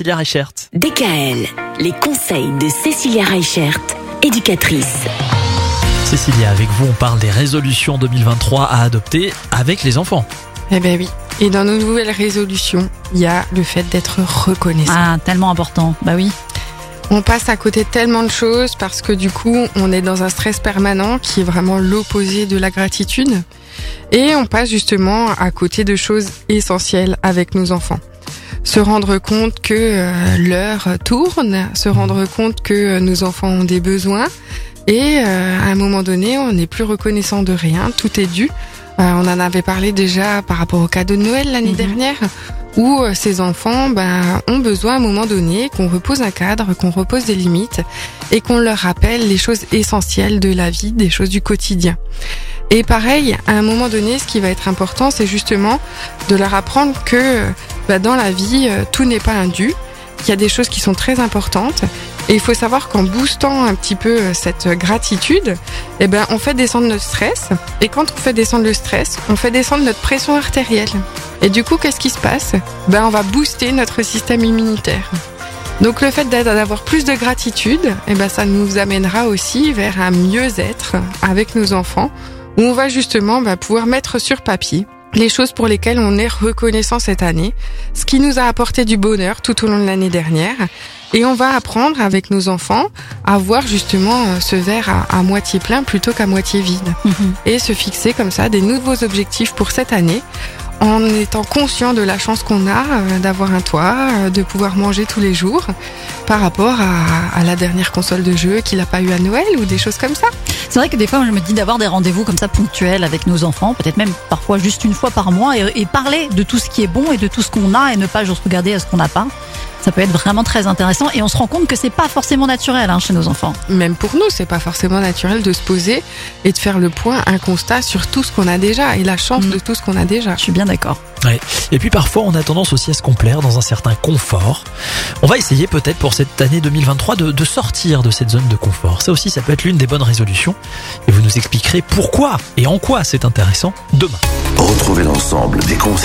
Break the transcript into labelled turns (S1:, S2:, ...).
S1: Cécilia Reichert.
S2: DKL, les conseils de Cécilia Reichert, éducatrice.
S1: Cécilia, avec vous, on parle des résolutions 2023 à adopter avec les enfants.
S3: Eh ben oui. Et dans nos nouvelles résolutions, il y a le fait d'être reconnaissant.
S4: Ah, tellement important. Bah oui.
S3: On passe à côté de tellement de choses parce que du coup, on est dans un stress permanent qui est vraiment l'opposé de la gratitude. Et on passe justement à côté de choses essentielles avec nos enfants. Se rendre compte que euh, l'heure tourne, se rendre compte que euh, nos enfants ont des besoins et euh, à un moment donné, on n'est plus reconnaissant de rien, tout est dû. on en avait parlé déjà par rapport au cadeau de Noël l'année
S4: Mhm.
S3: dernière où euh, ces enfants ben, ont besoin à un moment donné qu'on repose un cadre, qu'on repose des limites et qu'on leur rappelle les choses essentielles de la vie, des choses du quotidien. Et pareil, à un moment donné, ce qui va être important, c'est justement de leur apprendre que ben, dans la vie, euh, tout n'est pas un qu'il y a des choses qui sont très importantes. Et il faut savoir qu'en boostant un petit peu euh, cette gratitude, eh ben, on fait descendre notre stress. Et quand on fait descendre le stress, on fait descendre notre pression artérielle. Et du coup, qu'est-ce qui se passe? Ben, on va booster notre système immunitaire. Donc le fait d'a- d'avoir plus de gratitude, eh ben, ça nous amènera aussi vers un mieux-être avec nos enfants, où on va justement ben, pouvoir mettre sur papier les choses pour lesquelles on est reconnaissant cette année, ce qui nous a apporté du bonheur tout au long de l'année dernière. Et on va apprendre avec nos enfants à voir justement euh, ce verre à, à moitié plein plutôt qu'à moitié vide
S4: Mhm.
S3: et se fixer comme ça des nouveaux objectifs pour cette année en étant conscient de la chance qu'on a euh, d'avoir un toit, euh, de pouvoir manger tous les jours par rapport à, la dernière console de jeu qu'il n'a pas eu à Noël ou des choses comme ça.
S4: C'est vrai que des fois, je me dis d'avoir des rendez-vous comme ça ponctuels avec nos enfants, peut-être même parfois juste une fois par mois, et, et parler de tout ce qui est bon et de tout ce qu'on a et ne pas juste regarder à ce qu'on n'a pas. Ça peut être vraiment très intéressant et on se rend compte que c'est pas forcément naturel hein, chez nos enfants.
S3: Même pour nous, c'est pas forcément naturel de se poser et de faire le point, un constat sur tout ce qu'on a déjà et la chance
S4: Mm.
S3: de tout ce qu'on a déjà.
S4: Je suis bien d'accord.
S1: Ouais. Et puis parfois, on a tendance aussi à se complaire dans un certain confort. On va essayer peut-être pour cette année 2023 de, de sortir de cette zone de confort. Ça aussi, ça peut être l'une des bonnes résolutions. Et vous nous expliquerez pourquoi et en quoi c'est intéressant demain.
S5: Retrouvez l'ensemble des